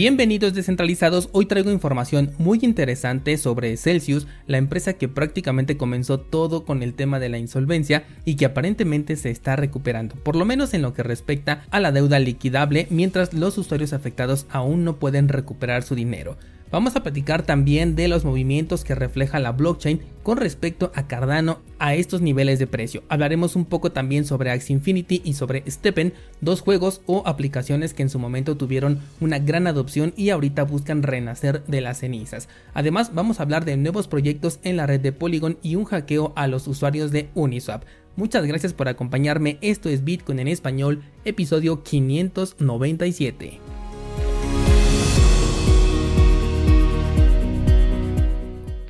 Bienvenidos descentralizados, hoy traigo información muy interesante sobre Celsius, la empresa que prácticamente comenzó todo con el tema de la insolvencia y que aparentemente se está recuperando, por lo menos en lo que respecta a la deuda liquidable, mientras los usuarios afectados aún no pueden recuperar su dinero. Vamos a platicar también de los movimientos que refleja la blockchain con respecto a Cardano a estos niveles de precio. Hablaremos un poco también sobre Axie Infinity y sobre Steppen, dos juegos o aplicaciones que en su momento tuvieron una gran adopción y ahorita buscan renacer de las cenizas. Además, vamos a hablar de nuevos proyectos en la red de Polygon y un hackeo a los usuarios de Uniswap. Muchas gracias por acompañarme, esto es Bitcoin en español, episodio 597.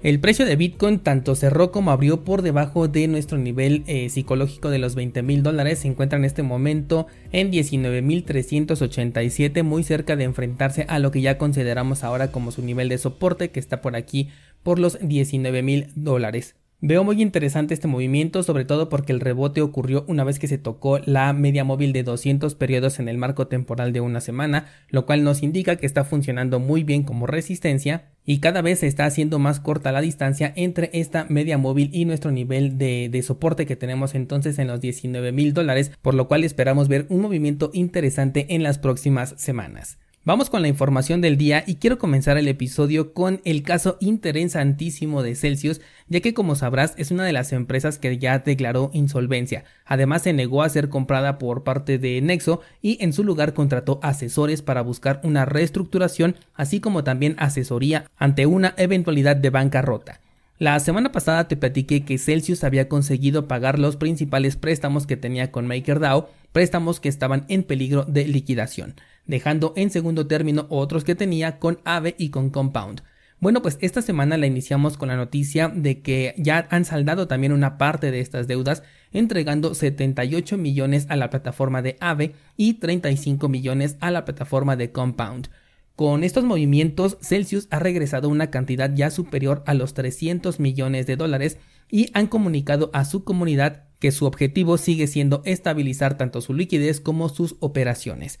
El precio de Bitcoin tanto cerró como abrió por debajo de nuestro nivel eh, psicológico de los 20 mil dólares. Se encuentra en este momento en 19.387, muy cerca de enfrentarse a lo que ya consideramos ahora como su nivel de soporte, que está por aquí por los 19 mil dólares. Veo muy interesante este movimiento, sobre todo porque el rebote ocurrió una vez que se tocó la media móvil de 200 periodos en el marco temporal de una semana, lo cual nos indica que está funcionando muy bien como resistencia y cada vez se está haciendo más corta la distancia entre esta media móvil y nuestro nivel de, de soporte que tenemos entonces en los 19 mil dólares, por lo cual esperamos ver un movimiento interesante en las próximas semanas. Vamos con la información del día y quiero comenzar el episodio con el caso interesantísimo de Celsius, ya que como sabrás es una de las empresas que ya declaró insolvencia. Además se negó a ser comprada por parte de Nexo y en su lugar contrató asesores para buscar una reestructuración, así como también asesoría ante una eventualidad de bancarrota. La semana pasada te platiqué que Celsius había conseguido pagar los principales préstamos que tenía con MakerDAO, préstamos que estaban en peligro de liquidación dejando en segundo término otros que tenía con AVE y con Compound. Bueno, pues esta semana la iniciamos con la noticia de que ya han saldado también una parte de estas deudas, entregando 78 millones a la plataforma de AVE y 35 millones a la plataforma de Compound. Con estos movimientos, Celsius ha regresado una cantidad ya superior a los 300 millones de dólares y han comunicado a su comunidad que su objetivo sigue siendo estabilizar tanto su liquidez como sus operaciones.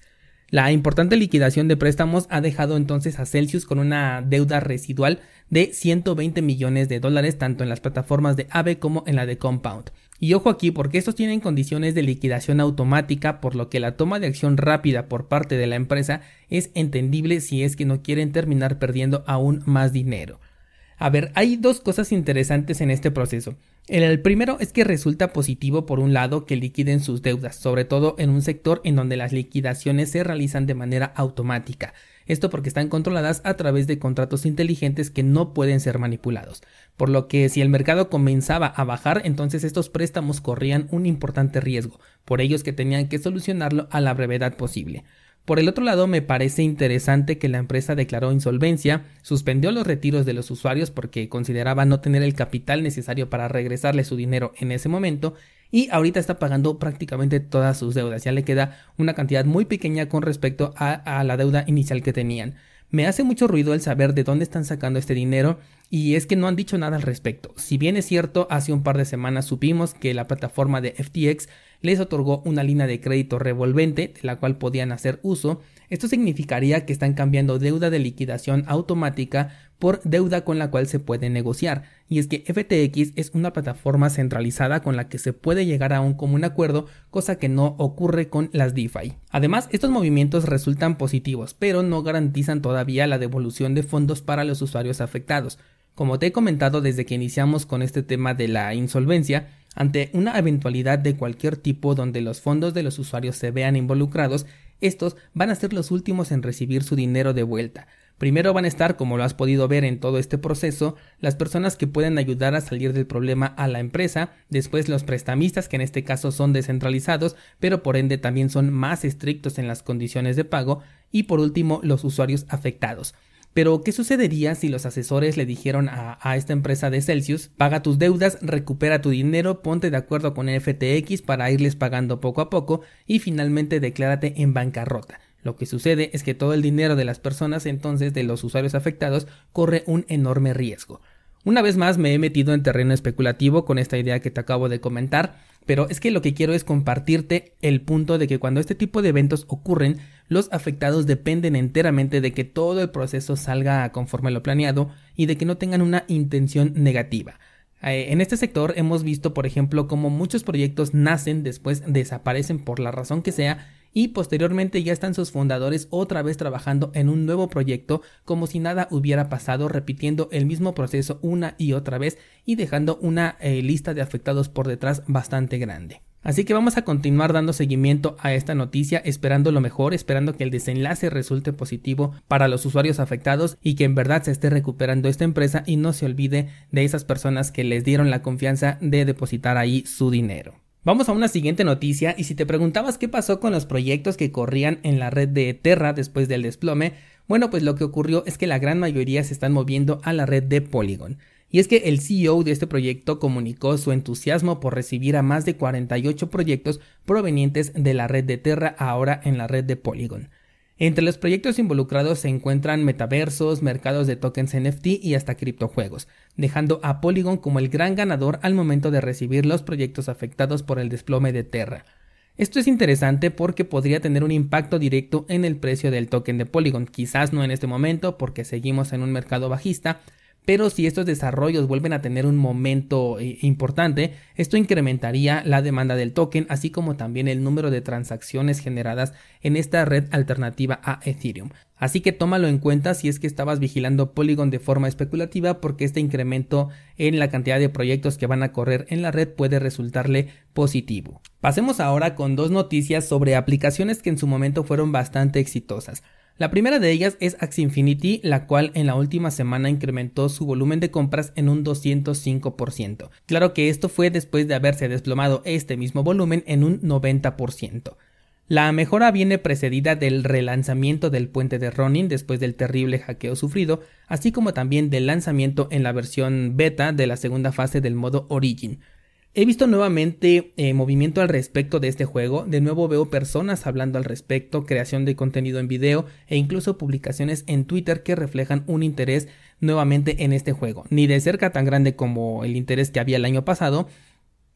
La importante liquidación de préstamos ha dejado entonces a Celsius con una deuda residual de 120 millones de dólares tanto en las plataformas de AVE como en la de Compound. Y ojo aquí porque estos tienen condiciones de liquidación automática por lo que la toma de acción rápida por parte de la empresa es entendible si es que no quieren terminar perdiendo aún más dinero. A ver, hay dos cosas interesantes en este proceso. El primero es que resulta positivo por un lado que liquiden sus deudas, sobre todo en un sector en donde las liquidaciones se realizan de manera automática. Esto porque están controladas a través de contratos inteligentes que no pueden ser manipulados. Por lo que si el mercado comenzaba a bajar, entonces estos préstamos corrían un importante riesgo, por ellos que tenían que solucionarlo a la brevedad posible. Por el otro lado, me parece interesante que la empresa declaró insolvencia, suspendió los retiros de los usuarios porque consideraba no tener el capital necesario para regresarle su dinero en ese momento y ahorita está pagando prácticamente todas sus deudas. Ya le queda una cantidad muy pequeña con respecto a, a la deuda inicial que tenían. Me hace mucho ruido el saber de dónde están sacando este dinero y es que no han dicho nada al respecto. Si bien es cierto, hace un par de semanas supimos que la plataforma de FTX les otorgó una línea de crédito revolvente de la cual podían hacer uso, esto significaría que están cambiando deuda de liquidación automática por deuda con la cual se puede negociar. Y es que FTX es una plataforma centralizada con la que se puede llegar a un común acuerdo, cosa que no ocurre con las DeFi. Además, estos movimientos resultan positivos, pero no garantizan todavía la devolución de fondos para los usuarios afectados. Como te he comentado desde que iniciamos con este tema de la insolvencia, ante una eventualidad de cualquier tipo donde los fondos de los usuarios se vean involucrados, estos van a ser los últimos en recibir su dinero de vuelta. Primero van a estar, como lo has podido ver en todo este proceso, las personas que pueden ayudar a salir del problema a la empresa, después los prestamistas que en este caso son descentralizados, pero por ende también son más estrictos en las condiciones de pago, y por último los usuarios afectados. Pero, ¿qué sucedería si los asesores le dijeron a, esta empresa de Celsius, paga tus deudas, recupera tu dinero, ponte de acuerdo con FTX para irles pagando poco a poco y finalmente declárate en bancarrota? Lo que sucede es que todo el dinero de las personas entonces de los usuarios afectados corre un enorme riesgo. Una vez más me he metido en terreno especulativo con esta idea que te acabo de comentar, pero es que lo que quiero es compartirte el punto de que cuando este tipo de eventos ocurren, los afectados dependen enteramente de que todo el proceso salga conforme lo planeado y de que no tengan una intención negativa. Eh, en este sector hemos visto, por ejemplo, cómo muchos proyectos nacen, después desaparecen por la razón que sea y posteriormente ya están sus fundadores otra vez trabajando en un nuevo proyecto como si nada hubiera pasado, repitiendo el mismo proceso una y otra vez y dejando una eh, lista de afectados por detrás bastante grande. Así que vamos a continuar dando seguimiento a esta noticia, esperando lo mejor, esperando que el desenlace resulte positivo para los usuarios afectados y que en verdad se esté recuperando esta empresa y no se olvide de esas personas que les dieron la confianza de depositar ahí su dinero. Vamos a una siguiente noticia y si te preguntabas qué pasó con los proyectos que corrían en la red de Terra después del desplome, bueno pues lo que ocurrió es que la gran mayoría se están moviendo a la red de Polygon. Y es que el CEO de este proyecto comunicó su entusiasmo por recibir a más de 48 proyectos provenientes de la red de Terra ahora en la red de Polygon. Entre los proyectos involucrados se encuentran metaversos, mercados de tokens NFT y hasta criptojuegos, dejando a Polygon como el gran ganador al momento de recibir los proyectos afectados por el desplome de Terra. Esto es interesante porque podría tener un impacto directo en el precio del token de Polygon, quizás no en este momento porque seguimos en un mercado bajista, pero si estos desarrollos vuelven a tener un momento eh, importante, esto incrementaría la demanda del token, así como también el número de transacciones generadas en esta red alternativa a Ethereum. Así que tómalo en cuenta si es que estabas vigilando Polygon de forma especulativa porque este incremento en la cantidad de proyectos que van a correr en la red puede resultarle positivo. Pasemos ahora con dos noticias sobre aplicaciones que en su momento fueron bastante exitosas. La primera de ellas es Axie Infinity, la cual en la última semana incrementó su volumen de compras en un 205%. Claro que esto fue después de haberse desplomado este mismo volumen en un 90%. La mejora viene precedida del relanzamiento del puente de Ronin después del terrible hackeo sufrido, así como también del lanzamiento en la versión beta de la segunda fase del modo Origin. He visto nuevamente eh, movimiento al respecto de este juego, de nuevo veo personas hablando al respecto, creación de contenido en video e incluso publicaciones en Twitter que reflejan un interés nuevamente en este juego, ni de cerca tan grande como el interés que había el año pasado,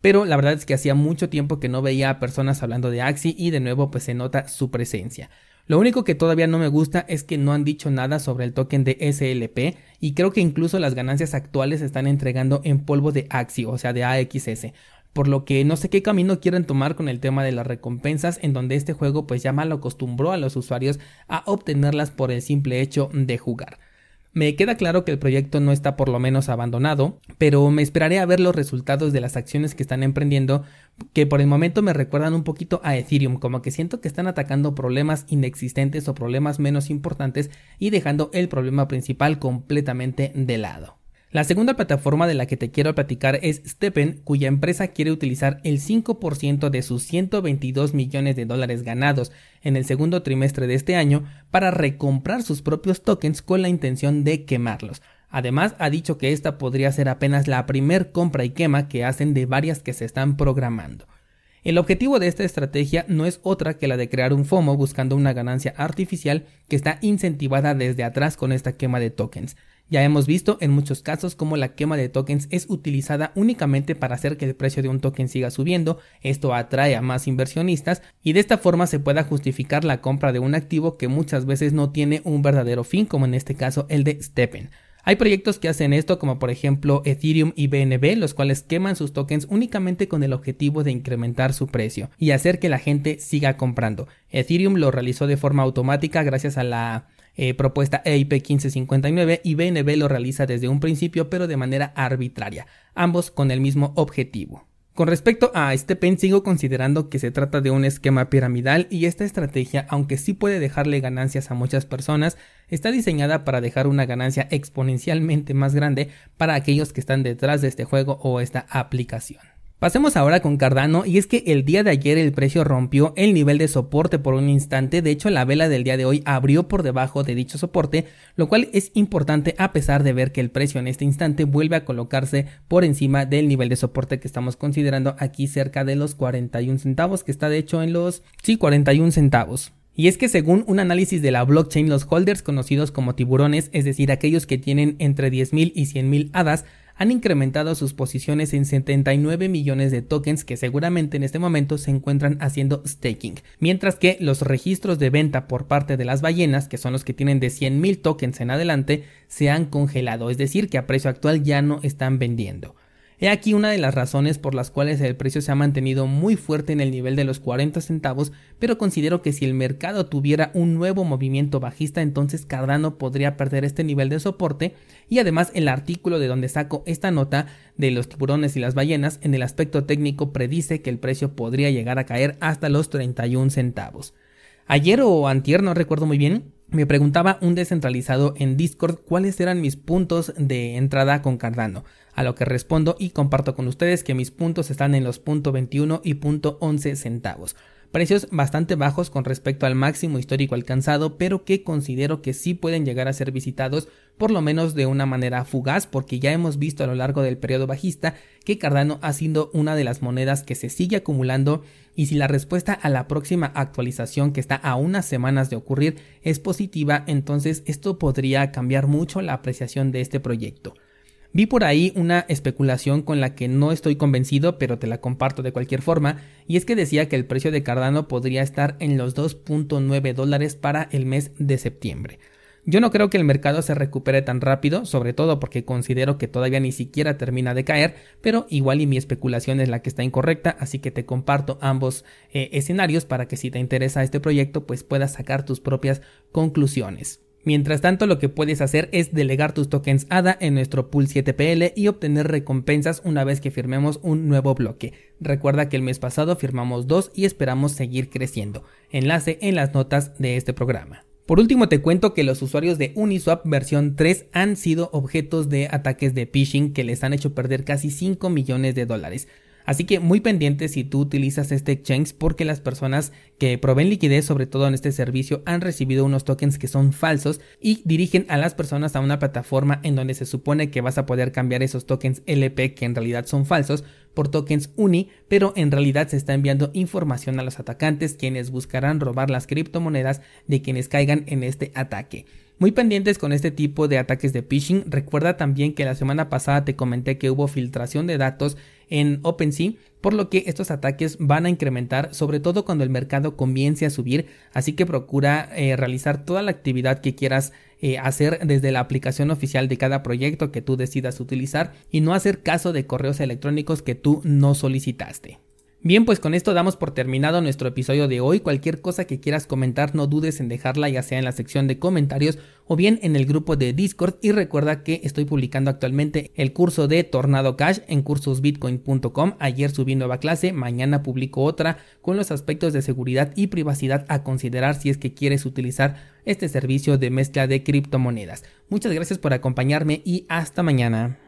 pero la verdad es que hacía mucho tiempo que no veía a personas hablando de Axie y de nuevo pues se nota su presencia. Lo único que todavía no me gusta es que no han dicho nada sobre el token de SLP y creo que incluso las ganancias actuales se están entregando en polvo de Axie, o sea de AXS. Por lo que no sé qué camino quieren tomar con el tema de las recompensas, en donde este juego pues ya mal acostumbró a los usuarios a obtenerlas por el simple hecho de jugar. Me queda claro que el proyecto no está por lo menos abandonado, pero me esperaré a ver los resultados de las acciones que están emprendiendo, que por el momento me recuerdan un poquito a Ethereum, como que siento que están atacando problemas inexistentes o problemas menos importantes y dejando el problema principal completamente de lado. La segunda plataforma de la que te quiero platicar es Steppen, cuya empresa quiere utilizar el 5% de sus 122 millones de dólares ganados en el segundo trimestre de este año para recomprar sus propios tokens con la intención de quemarlos. Además, ha dicho que esta podría ser apenas la primer compra y quema que hacen de varias que se están programando. El objetivo de esta estrategia no es otra que la de crear un FOMO buscando una ganancia artificial que está incentivada desde atrás con esta quema de tokens. Ya hemos visto en muchos casos cómo la quema de tokens es utilizada únicamente para hacer que el precio de un token siga subiendo, esto atrae a más inversionistas y de esta forma se pueda justificar la compra de un activo que muchas veces no tiene un verdadero fin, como en este caso el de Steppen. Hay proyectos que hacen esto, como por ejemplo Ethereum y BNB, los cuales queman sus tokens únicamente con el objetivo de incrementar su precio y hacer que la gente siga comprando. Ethereum lo realizó de forma automática gracias a la eh, propuesta EIP 1559 y BNB lo realiza desde un principio pero de manera arbitraria, ambos con el mismo objetivo. Con respecto a este pen sigo considerando que se trata de un esquema piramidal y esta estrategia, aunque sí puede dejarle ganancias a muchas personas, está diseñada para dejar una ganancia exponencialmente más grande para aquellos que están detrás de este juego o esta aplicación. Pasemos ahora con Cardano y es que el día de ayer el precio rompió el nivel de soporte por un instante, de hecho la vela del día de hoy abrió por debajo de dicho soporte, lo cual es importante a pesar de ver que el precio en este instante vuelve a colocarse por encima del nivel de soporte que estamos considerando aquí cerca de los 41 centavos, que está de hecho en los sí 41 centavos. Y es que según un análisis de la blockchain, los holders conocidos como tiburones, es decir, aquellos que tienen entre 10.000 y 100.000 hadas, han incrementado sus posiciones en 79 millones de tokens que seguramente en este momento se encuentran haciendo staking, mientras que los registros de venta por parte de las ballenas, que son los que tienen de 100.000 tokens en adelante, se han congelado, es decir, que a precio actual ya no están vendiendo. He aquí una de las razones por las cuales el precio se ha mantenido muy fuerte en el nivel de los 40 centavos, pero considero que si el mercado tuviera un nuevo movimiento bajista, entonces Cardano podría perder este nivel de soporte y además el artículo de donde saco esta nota de los tiburones y las ballenas en el aspecto técnico predice que el precio podría llegar a caer hasta los 31 centavos. Ayer o antier, no recuerdo muy bien, me preguntaba un descentralizado en Discord cuáles eran mis puntos de entrada con Cardano, a lo que respondo y comparto con ustedes que mis puntos están en los .21 y .11 centavos. Precios bastante bajos con respecto al máximo histórico alcanzado, pero que considero que sí pueden llegar a ser visitados por lo menos de una manera fugaz, porque ya hemos visto a lo largo del periodo bajista que Cardano ha sido una de las monedas que se sigue acumulando y si la respuesta a la próxima actualización que está a unas semanas de ocurrir es positiva, entonces esto podría cambiar mucho la apreciación de este proyecto. Vi por ahí una especulación con la que no estoy convencido, pero te la comparto de cualquier forma, y es que decía que el precio de Cardano podría estar en los 2.9 dólares para el mes de septiembre. Yo no creo que el mercado se recupere tan rápido, sobre todo porque considero que todavía ni siquiera termina de caer, pero igual y mi especulación es la que está incorrecta, así que te comparto ambos eh, escenarios para que si te interesa este proyecto pues puedas sacar tus propias conclusiones. Mientras tanto, lo que puedes hacer es delegar tus tokens ADA en nuestro pool 7PL y obtener recompensas una vez que firmemos un nuevo bloque. Recuerda que el mes pasado firmamos dos y esperamos seguir creciendo. Enlace en las notas de este programa. Por último te cuento que los usuarios de Uniswap versión 3 han sido objetos de ataques de phishing que les han hecho perder casi 5 millones de dólares. Así que muy pendiente si tú utilizas este exchange porque las personas que proveen liquidez, sobre todo en este servicio, han recibido unos tokens que son falsos y dirigen a las personas a una plataforma en donde se supone que vas a poder cambiar esos tokens LP que en realidad son falsos por tokens UNI, pero en realidad se está enviando información a los atacantes quienes buscarán robar las criptomonedas de quienes caigan en este ataque. Muy pendientes con este tipo de ataques de phishing. Recuerda también que la semana pasada te comenté que hubo filtración de datos en OpenSea, por lo que estos ataques van a incrementar, sobre todo cuando el mercado comience a subir. Así que procura eh, realizar toda la actividad que quieras eh, hacer desde la aplicación oficial de cada proyecto que tú decidas utilizar y no hacer caso de correos electrónicos que tú no solicitaste. Bien, pues con esto damos por terminado nuestro episodio de hoy. Cualquier cosa que quieras comentar, no dudes en dejarla ya sea en la sección de comentarios o bien en el grupo de Discord. Y recuerda que estoy publicando actualmente el curso de Tornado Cash en cursosbitcoin.com. Ayer subí nueva clase, mañana publico otra con los aspectos de seguridad y privacidad a considerar si es que quieres utilizar este servicio de mezcla de criptomonedas. Muchas gracias por acompañarme y hasta mañana.